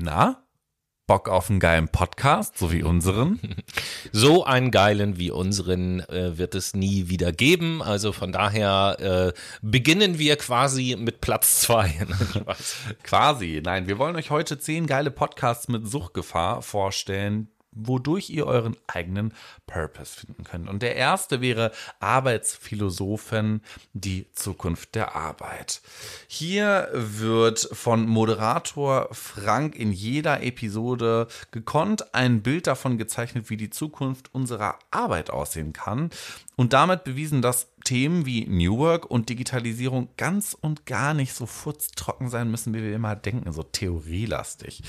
Na? Bock auf einen geilen Podcast, so wie unseren? So einen geilen wie unseren äh, wird es nie wieder geben. Also von daher äh, beginnen wir quasi mit Platz zwei. quasi. Nein, wir wollen euch heute zehn geile Podcasts mit Suchtgefahr vorstellen, wodurch ihr euren eigenen Purpose finden könnt. Und der erste wäre Arbeitsphilosophen, die Zukunft der Arbeit. Hier wird von Moderator Frank in jeder Episode gekonnt ein Bild davon gezeichnet, wie die Zukunft unserer Arbeit aussehen kann und damit bewiesen, dass Themen wie New Work und Digitalisierung ganz und gar nicht so furztrocken sein müssen, wie wir immer denken, so theorielastig.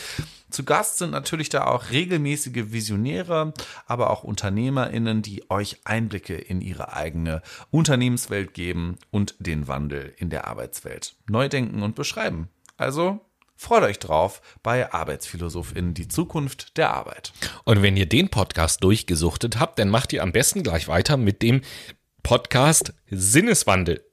Zu Gast sind natürlich da auch regelmäßige Visionäre, aber auch UnternehmerInnen, die euch Einblicke in ihre eigene Unternehmenswelt geben und den Wandel in der Arbeitswelt neu denken und beschreiben. Also Freut euch drauf bei ArbeitsphilosophInnen die Zukunft der Arbeit. Und wenn ihr den Podcast durchgesuchtet habt, dann macht ihr am besten gleich weiter mit dem Podcast Sinneswandel.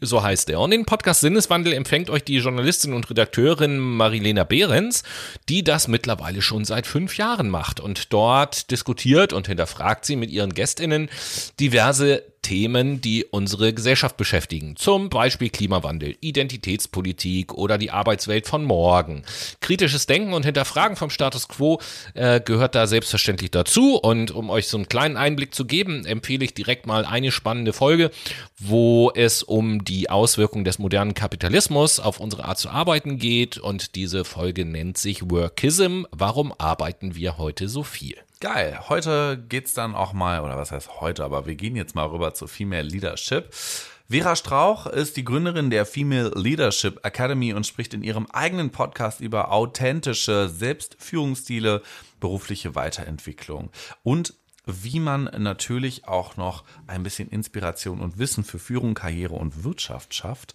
So heißt er. Und den Podcast Sinneswandel empfängt euch die Journalistin und Redakteurin Marilena Behrens, die das mittlerweile schon seit fünf Jahren macht. Und dort diskutiert und hinterfragt sie mit ihren GästInnen diverse Themen, die unsere Gesellschaft beschäftigen. Zum Beispiel Klimawandel, Identitätspolitik oder die Arbeitswelt von morgen. Kritisches Denken und Hinterfragen vom Status quo äh, gehört da selbstverständlich dazu. Und um euch so einen kleinen Einblick zu geben, empfehle ich direkt mal eine spannende Folge, wo es um die Auswirkungen des modernen Kapitalismus auf unsere Art zu arbeiten geht. Und diese Folge nennt sich Workism. Warum arbeiten wir heute so viel? Geil. Heute geht's dann auch mal, oder was heißt heute, aber wir gehen jetzt mal rüber zu Female Leadership. Vera Strauch ist die Gründerin der Female Leadership Academy und spricht in ihrem eigenen Podcast über authentische Selbstführungsstile, berufliche Weiterentwicklung und wie man natürlich auch noch ein bisschen Inspiration und Wissen für Führung, Karriere und Wirtschaft schafft,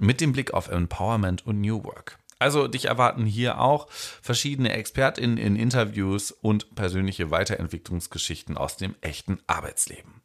mit dem Blick auf Empowerment und New Work. Also dich erwarten hier auch verschiedene ExpertInnen in Interviews und persönliche Weiterentwicklungsgeschichten aus dem echten Arbeitsleben.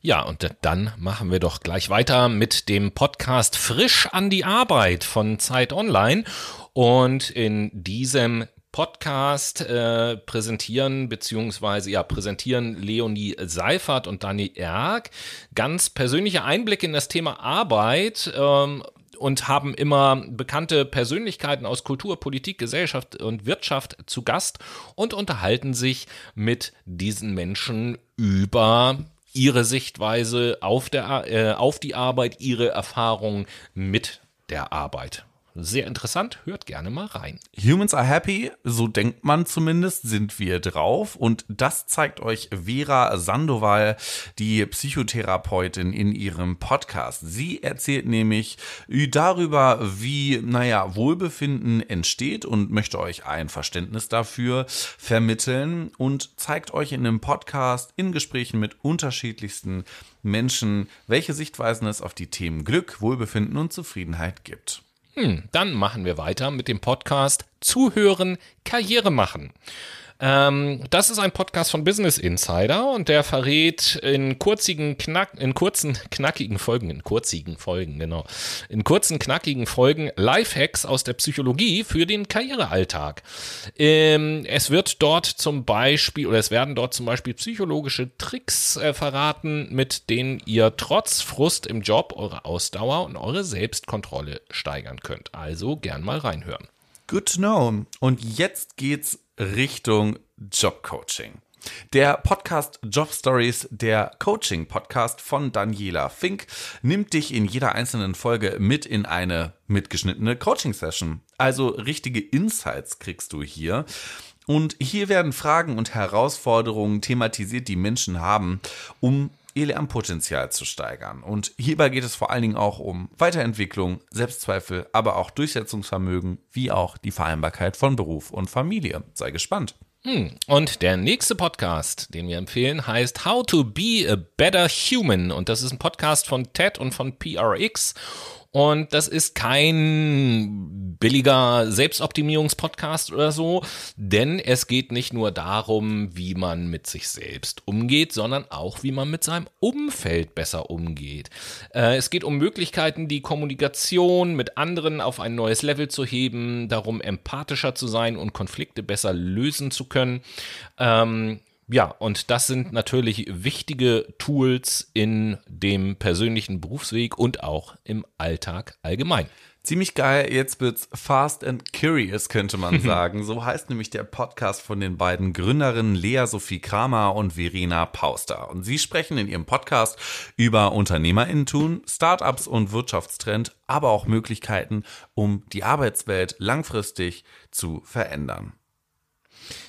Ja, und dann machen wir doch gleich weiter mit dem Podcast Frisch an die Arbeit von Zeit Online. Und in diesem Podcast äh, präsentieren, beziehungsweise ja, präsentieren Leonie Seifert und Dani Erk ganz persönliche Einblicke in das Thema Arbeit. Ähm, und haben immer bekannte Persönlichkeiten aus Kultur, Politik, Gesellschaft und Wirtschaft zu Gast und unterhalten sich mit diesen Menschen über ihre Sichtweise auf, der, äh, auf die Arbeit, ihre Erfahrungen mit der Arbeit. Sehr interessant, hört gerne mal rein. Humans are happy, so denkt man zumindest, sind wir drauf. Und das zeigt euch Vera Sandoval, die Psychotherapeutin, in ihrem Podcast. Sie erzählt nämlich darüber, wie, naja, Wohlbefinden entsteht und möchte euch ein Verständnis dafür vermitteln und zeigt euch in dem Podcast in Gesprächen mit unterschiedlichsten Menschen, welche Sichtweisen es auf die Themen Glück, Wohlbefinden und Zufriedenheit gibt. Hm, dann machen wir weiter mit dem Podcast Zuhören, Karriere machen. Ähm, das ist ein Podcast von Business Insider und der verrät in kurzigen, knack, in kurzen, knackigen Folgen, in kurzigen Folgen, genau, in kurzen, knackigen Folgen Lifehacks aus der Psychologie für den Karrierealltag. Ähm, es wird dort zum Beispiel, oder es werden dort zum Beispiel psychologische Tricks äh, verraten, mit denen ihr trotz Frust im Job eure Ausdauer und eure Selbstkontrolle steigern könnt. Also gern mal reinhören. Good to know. Und jetzt geht's Richtung Jobcoaching. Der Podcast Job Stories, der Coaching-Podcast von Daniela Fink, nimmt dich in jeder einzelnen Folge mit in eine mitgeschnittene Coaching-Session. Also richtige Insights kriegst du hier. Und hier werden Fragen und Herausforderungen thematisiert, die Menschen haben, um ihr Lernpotenzial zu steigern. Und hierbei geht es vor allen Dingen auch um Weiterentwicklung, Selbstzweifel, aber auch Durchsetzungsvermögen, wie auch die Vereinbarkeit von Beruf und Familie. Sei gespannt. Hm. Und der nächste Podcast, den wir empfehlen, heißt How to Be a Better Human. Und das ist ein Podcast von TED und von PRX. Und das ist kein billiger Selbstoptimierungspodcast oder so, denn es geht nicht nur darum, wie man mit sich selbst umgeht, sondern auch, wie man mit seinem Umfeld besser umgeht. Äh, es geht um Möglichkeiten, die Kommunikation mit anderen auf ein neues Level zu heben, darum empathischer zu sein und Konflikte besser lösen zu können. Ähm, ja, und das sind natürlich wichtige Tools in dem persönlichen Berufsweg und auch im Alltag allgemein. Ziemlich geil, jetzt wird's fast and curious, könnte man sagen. so heißt nämlich der Podcast von den beiden Gründerinnen Lea Sophie Kramer und Verena Pauster. Und sie sprechen in ihrem Podcast über UnternehmerInnentun, Startups und Wirtschaftstrend, aber auch Möglichkeiten, um die Arbeitswelt langfristig zu verändern.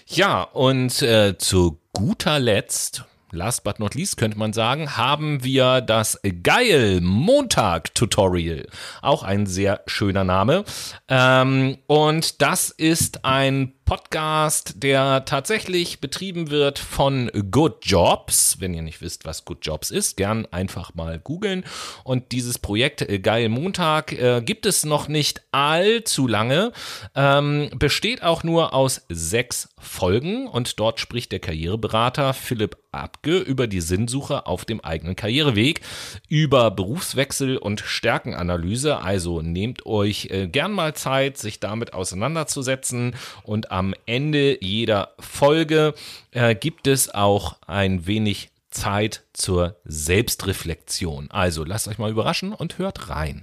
Ja, und äh, zu guter Letzt, last but not least könnte man sagen, haben wir das Geil Montag Tutorial. Auch ein sehr schöner Name. Ähm, und das ist ein Podcast, der tatsächlich betrieben wird von Good Jobs. Wenn ihr nicht wisst, was Good Jobs ist, gern einfach mal googeln. Und dieses Projekt äh, Geil Montag äh, gibt es noch nicht allzu lange, ähm, besteht auch nur aus sechs Folgen und dort spricht der Karriereberater Philipp Abge über die Sinnsuche auf dem eigenen Karriereweg, über Berufswechsel und Stärkenanalyse. Also nehmt euch äh, gern mal Zeit, sich damit auseinanderzusetzen und am Ende jeder Folge äh, gibt es auch ein wenig Zeit zur Selbstreflexion. Also lasst euch mal überraschen und hört rein.